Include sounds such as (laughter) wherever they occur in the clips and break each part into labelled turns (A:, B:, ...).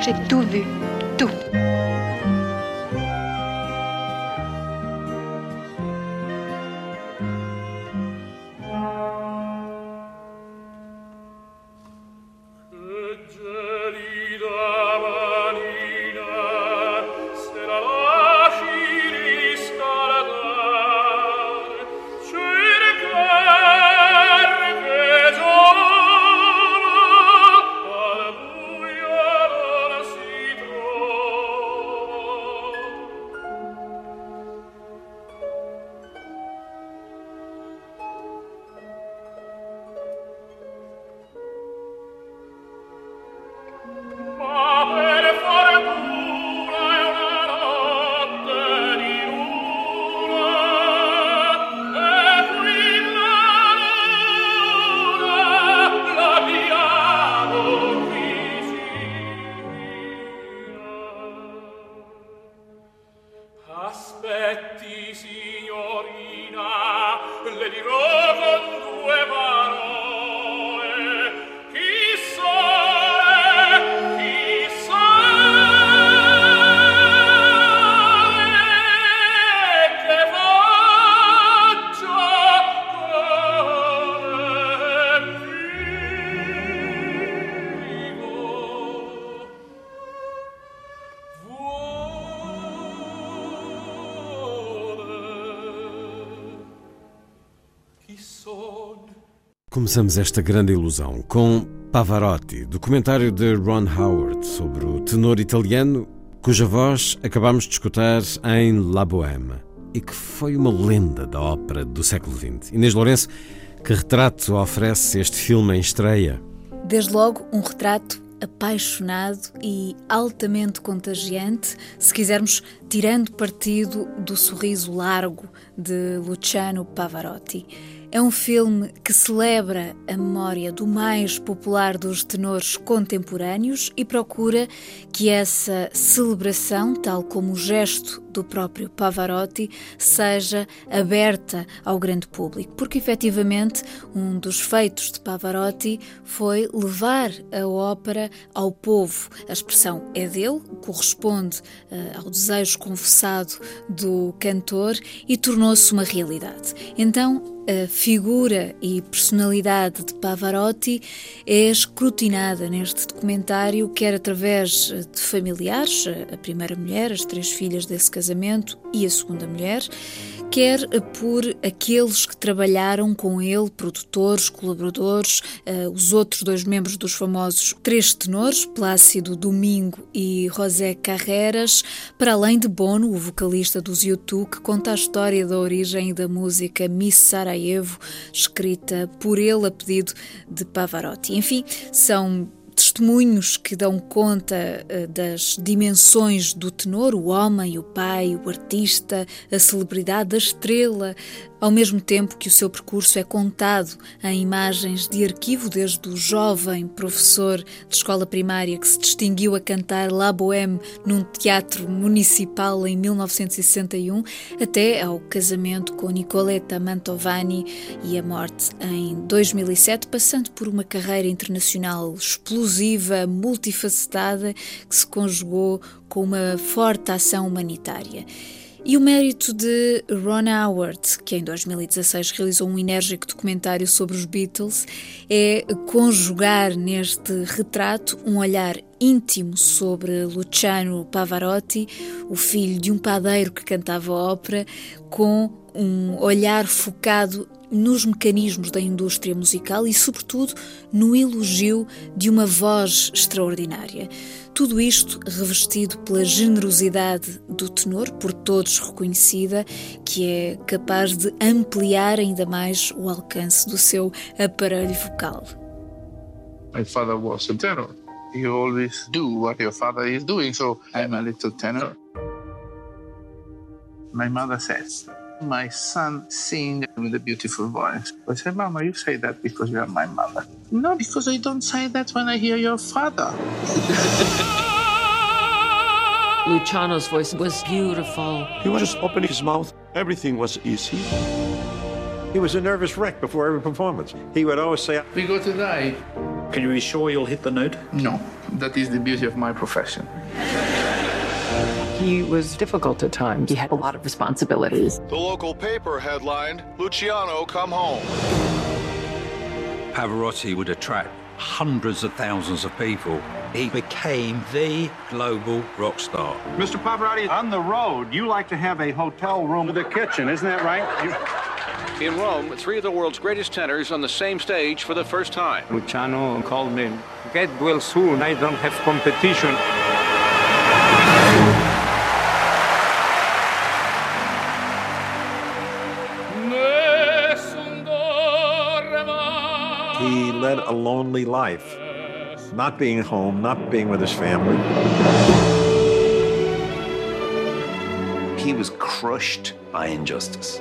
A: J'ai tout vu, tout.
B: affetti signorina le dirò con due mani
C: Começamos esta grande ilusão com Pavarotti, documentário de Ron Howard sobre o tenor italiano cuja voz acabamos de escutar em La Bohème e que foi uma lenda da ópera do século XX. Inês Lourenço, que retrato oferece este filme em estreia?
D: Desde logo, um retrato apaixonado e altamente contagiante, se quisermos, tirando partido do sorriso largo de Luciano Pavarotti. É um filme que celebra a memória do mais popular dos tenores contemporâneos e procura que essa celebração, tal como o gesto do próprio Pavarotti, seja aberta ao grande público, porque efetivamente um dos feitos de Pavarotti foi levar a ópera ao povo. A expressão é dele, corresponde uh, ao desejo confessado do cantor e tornou-se uma realidade. Então, a figura e personalidade de Pavarotti é escrutinada neste documentário, quer através de familiares, a primeira mulher, as três filhas desse casamento e a segunda mulher, quer por aqueles que trabalharam com ele, produtores, colaboradores, os outros dois membros dos famosos três tenores, Plácido Domingo e José Carreras, para além de Bono, o vocalista dos U2, que conta a história da origem da música Miss Sarajevo, escrita por ele a pedido de Pavarotti. Enfim, são testemunhos que dão conta uh, das dimensões do tenor, o homem, o pai, o artista, a celebridade, a estrela, ao mesmo tempo que o seu percurso é contado em imagens de arquivo, desde o jovem professor de escola primária que se distinguiu a cantar La Bohème num teatro municipal em 1961, até ao casamento com Nicoletta Mantovani e a morte em 2007, passando por uma carreira internacional explosiva, multifacetada, que se conjugou com uma forte ação humanitária. E o mérito de Ron Howard, que em 2016 realizou um enérgico documentário sobre os Beatles, é conjugar neste retrato um olhar íntimo sobre Luciano Pavarotti, o filho de um padeiro que cantava ópera, com um olhar focado nos mecanismos da indústria musical e, sobretudo, no elogio de uma voz extraordinária. Tudo isto revestido pela generosidade do tenor, por todos reconhecida, que é capaz de ampliar ainda mais o alcance do seu aparelho vocal.
E: My father was a tenor. You always do what your father is doing, so I'm a little tenor. My mother says, my son sing with a beautiful voice. I said, Mama, you say that because you are my mother. No, because I don't say that when I hear your father. (laughs)
F: Luciano's voice was beautiful.
A: He was just opening his mouth. Everything was easy. He was a nervous wreck before every performance. He would always say,
E: We go to die.
G: Can you be sure you'll hit the note?
E: No, that is the beauty of my profession.
H: He was difficult at times. He had a lot of responsibilities.
I: The local paper headlined Luciano come home.
J: Pavarotti would attract hundreds of thousands of people. He became the global rock star.
K: Mr. Pavarotti, on the road, you like to have a hotel room with a kitchen, isn't that right? You...
L: In Rome, three of the world's greatest tenors on the same stage for the first time.
M: Luciano called me, get well soon, I don't have competition.
A: He led a lonely life, not being home, not being with his family.
N: He was crushed by injustice.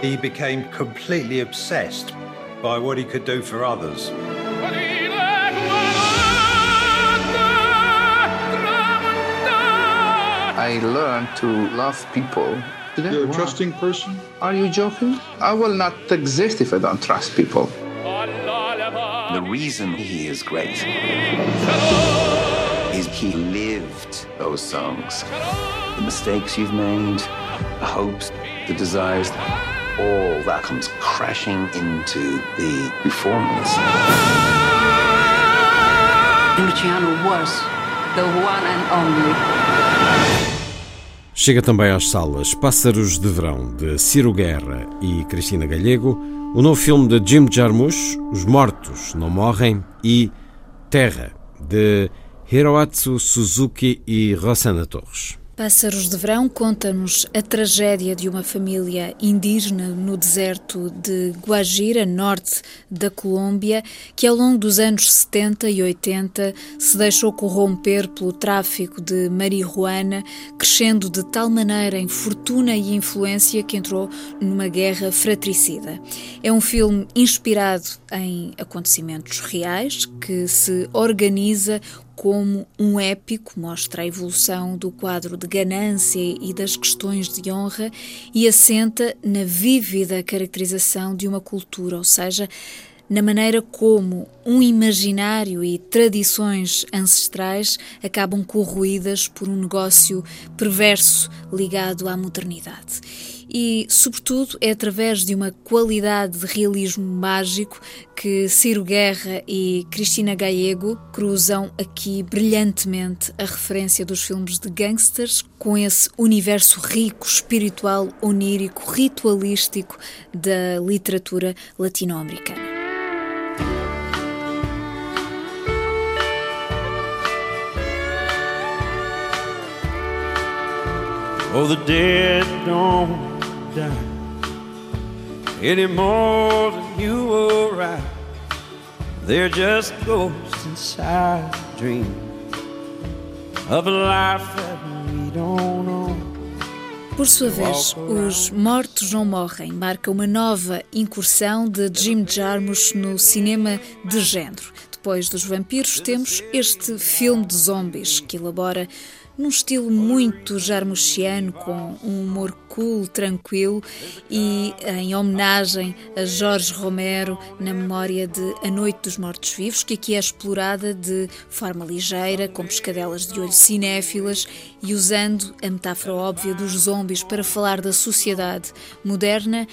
J: He became completely obsessed by what he could do for others.
E: I learned to love people.
O: You're a trusting person?
E: Are you joking? I will not exist if I don't trust people.
N: The reason he is great is he lived those songs. The mistakes you've made, the hopes, the desires, all that comes crashing into the performance.
H: Luciano was the one and only.
C: Chega também às salas Pássaros de Verão, de Ciro Guerra e Cristina Galego, o novo filme de Jim Jarmusch, Os Mortos Não Morrem, e Terra, de Hiroatsu Suzuki e Rossana Torres.
D: Pássaros de Verão conta-nos a tragédia de uma família indígena no deserto de Guajira, norte da Colômbia, que ao longo dos anos 70 e 80 se deixou corromper pelo tráfico de marihuana, crescendo de tal maneira em fortuna e influência que entrou numa guerra fratricida. É um filme inspirado em acontecimentos reais que se organiza como um épico mostra a evolução do quadro de ganância e das questões de honra e assenta na vívida caracterização de uma cultura, ou seja, na maneira como um imaginário e tradições ancestrais acabam corroídas por um negócio perverso ligado à modernidade e, sobretudo, é através de uma qualidade de realismo mágico que Ciro Guerra e Cristina Gallego cruzam aqui brilhantemente a referência dos filmes de gangsters com esse universo rico, espiritual, onírico, ritualístico da literatura latino-americana.
G: Oh, the dead don't any more than you or I. They're just ghosts inside the dream of a life that we don't know.
D: Por sua vez, Os Mortos Não Morrem marca uma nova incursão de Jim Jarmusch no cinema de género. Depois dos vampiros, temos este filme de zombies que elabora num estilo muito jarmuchiano, com um humor cool, tranquilo e em homenagem a Jorge Romero na memória de A Noite dos Mortos Vivos, que aqui é explorada de forma ligeira, com pescadelas de olho cinéfilas e usando a metáfora óbvia dos zombies para falar da sociedade moderna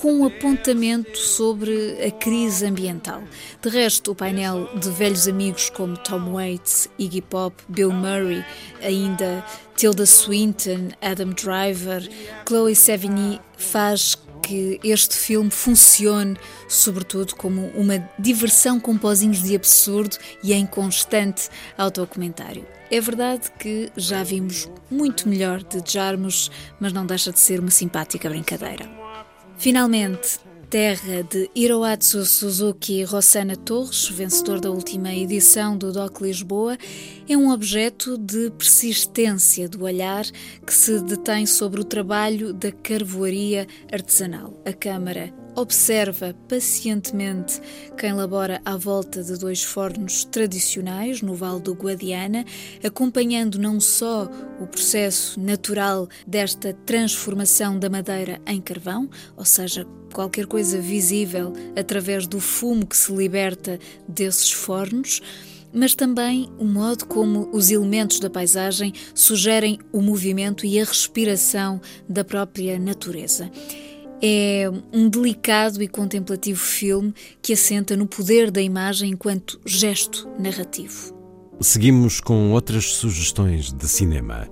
D: com um apontamento sobre a crise ambiental. De resto, o painel de velhos amigos como Tom Waits, Iggy Pop, Bill Murray, ainda Tilda Swinton, Adam Driver, Chloe Sevigny faz que este filme funcione, sobretudo, como uma diversão com pozinhos de absurdo e em constante autocomentário. É verdade que já vimos muito melhor de Jarmus, mas não deixa de ser uma simpática brincadeira. Finalmente, Terra de Hiroatsu Suzuki Rossana Torres, vencedor da última edição do DOC Lisboa, é um objeto de persistência do olhar que se detém sobre o trabalho da carvoaria artesanal. A Câmara observa pacientemente quem labora à volta de dois fornos tradicionais no Vale do Guadiana, acompanhando não só o processo natural desta transformação da madeira em carvão, ou seja, qualquer coisa visível através do fumo que se liberta desses fornos, mas também o modo como os elementos da paisagem sugerem o movimento e a respiração da própria natureza. É um delicado e contemplativo filme que assenta no poder da imagem enquanto gesto narrativo.
C: Seguimos com outras sugestões de cinema.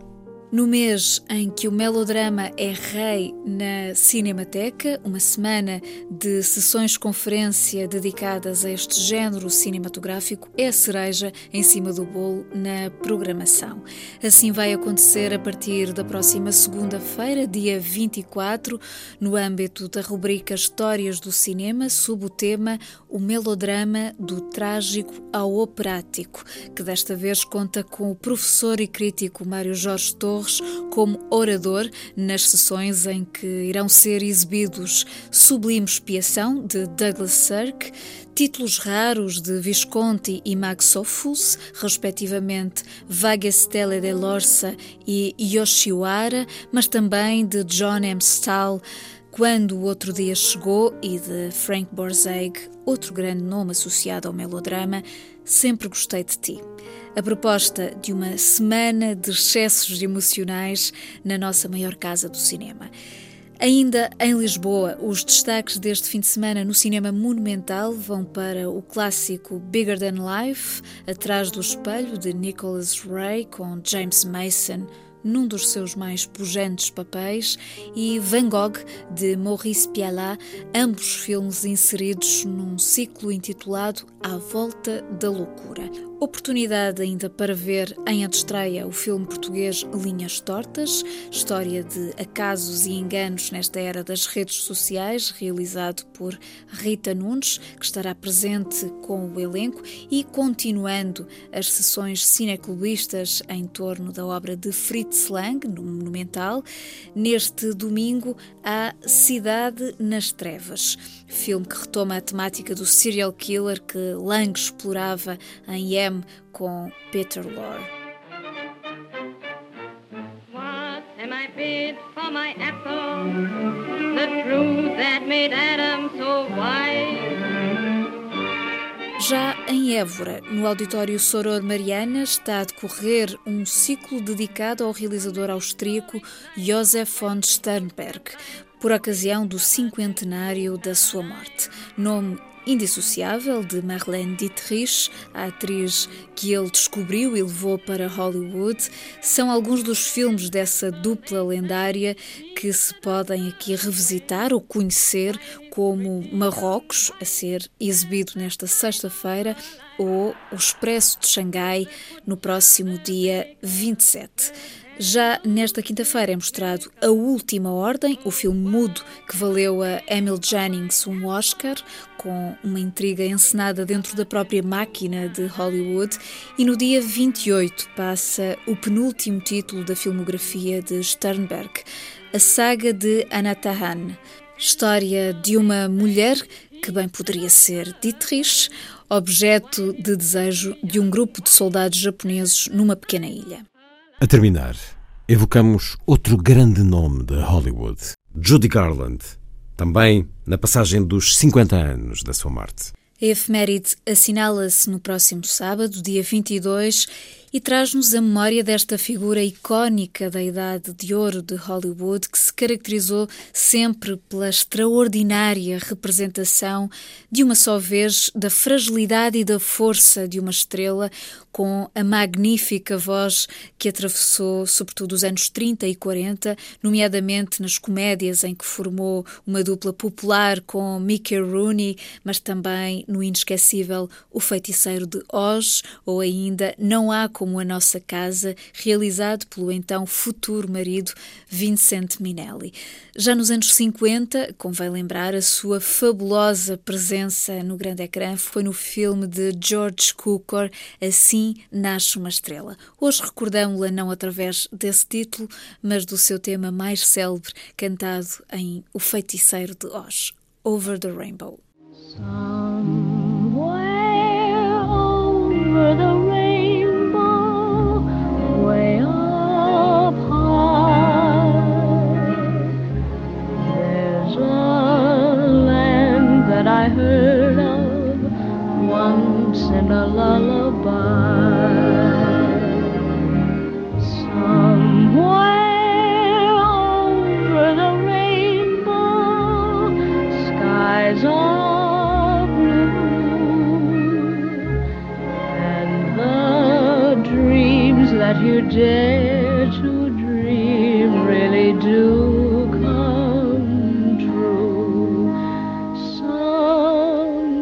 D: No mês em que o melodrama é rei na Cinemateca, uma semana de sessões-conferência dedicadas a este género cinematográfico é a cereja em cima do bolo na programação. Assim vai acontecer a partir da próxima segunda-feira, dia 24, no âmbito da rubrica Histórias do Cinema, sob o tema O Melodrama do Trágico ao Operático, que desta vez conta com o professor e crítico Mário Jorge Torres Torres como orador nas sessões em que irão ser exibidos Sublime Expiação, de Douglas Sirk, títulos raros de Visconti e Max Ophuls, respectivamente Vaga Stelle de Lorsa e Yoshiwara, mas também de John M. Stahl, quando o outro dia chegou, e de Frank Borzage, outro grande nome associado ao melodrama, Sempre Gostei de Ti a proposta de uma semana de excessos emocionais na nossa maior casa do cinema. Ainda em Lisboa, os destaques deste fim de semana no cinema monumental vão para o clássico Bigger Than Life, Atrás do Espelho, de Nicholas Ray, com James Mason num dos seus mais pujantes papéis, e Van Gogh, de Maurice Pialat, ambos filmes inseridos num ciclo intitulado À Volta da Loucura. Oportunidade ainda para ver em estreia o filme português Linhas Tortas, história de acasos e enganos nesta era das redes sociais, realizado por Rita Nunes, que estará presente com o elenco e continuando as sessões cineclubistas em torno da obra de Fritz Lang, no Monumental. Neste domingo, há Cidade nas Trevas, filme que retoma a temática do serial killer que Lang explorava em M com Peter Lorre. What am I bid for my apple? The truth that made Adam so wise. Já em Évora, no auditório Soror Mariana, está a decorrer um ciclo dedicado ao realizador austríaco Josef von Sternberg, por ocasião do cinquentenário da sua morte. Nome indissociável de Marlene Dietrich, a atriz que ele descobriu e levou para Hollywood, são alguns dos filmes dessa dupla lendária que se podem aqui revisitar ou conhecer, como Marrocos, a ser exibido nesta sexta-feira, ou O Expresso de Xangai, no próximo dia 27. Já nesta quinta-feira é mostrado A Última Ordem, o filme mudo que valeu a Emil Jennings um Oscar, com uma intriga encenada dentro da própria máquina de Hollywood. E no dia 28 passa o penúltimo título da filmografia de Sternberg, A Saga de Anatahan, história de uma mulher que bem poderia ser Dietrich, objeto de desejo de um grupo de soldados japoneses numa pequena ilha.
C: A terminar, evocamos outro grande nome de Hollywood, Judy Garland, também na passagem dos 50 anos da sua morte.
D: A efeméride assinala-se no próximo sábado, dia 22, e traz-nos a memória desta figura icónica da Idade de Ouro de Hollywood que se caracterizou sempre pela extraordinária representação de uma só vez da fragilidade e da força de uma estrela, com a magnífica voz que atravessou sobretudo os anos 30 e 40, nomeadamente nas comédias em que formou uma dupla popular com Mickey Rooney, mas também no inesquecível O Feiticeiro de Oz, ou ainda Não Há Como a Nossa Casa, realizado pelo então futuro marido Vincent Minnelli. Já nos anos 50, convém lembrar, a sua fabulosa presença no grande ecrã foi no filme de George Cukor, Assim Nasce uma Estrela. Hoje recordamos-la não através desse título, mas do seu tema mais célebre, cantado em O Feiticeiro de Oz, Over the Rainbow.
P: Somewhere over the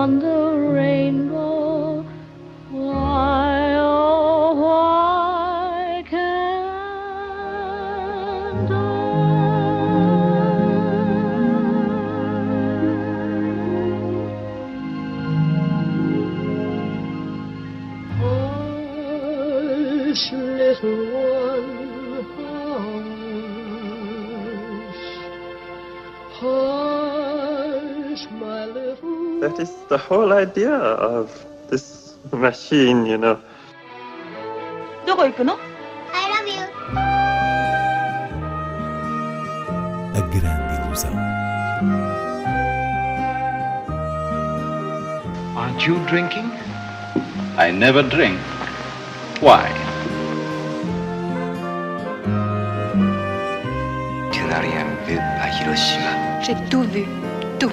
P: beyond the rainbow,
Q: whole idea of this machine, you know.
R: どこ行くの
S: I love you.
C: A grande ilusão.
L: Aren't you drinking? I never drink. Why?
T: Tu n'as rien vu à Hiroshima.
H: J'ai tout vu, tout.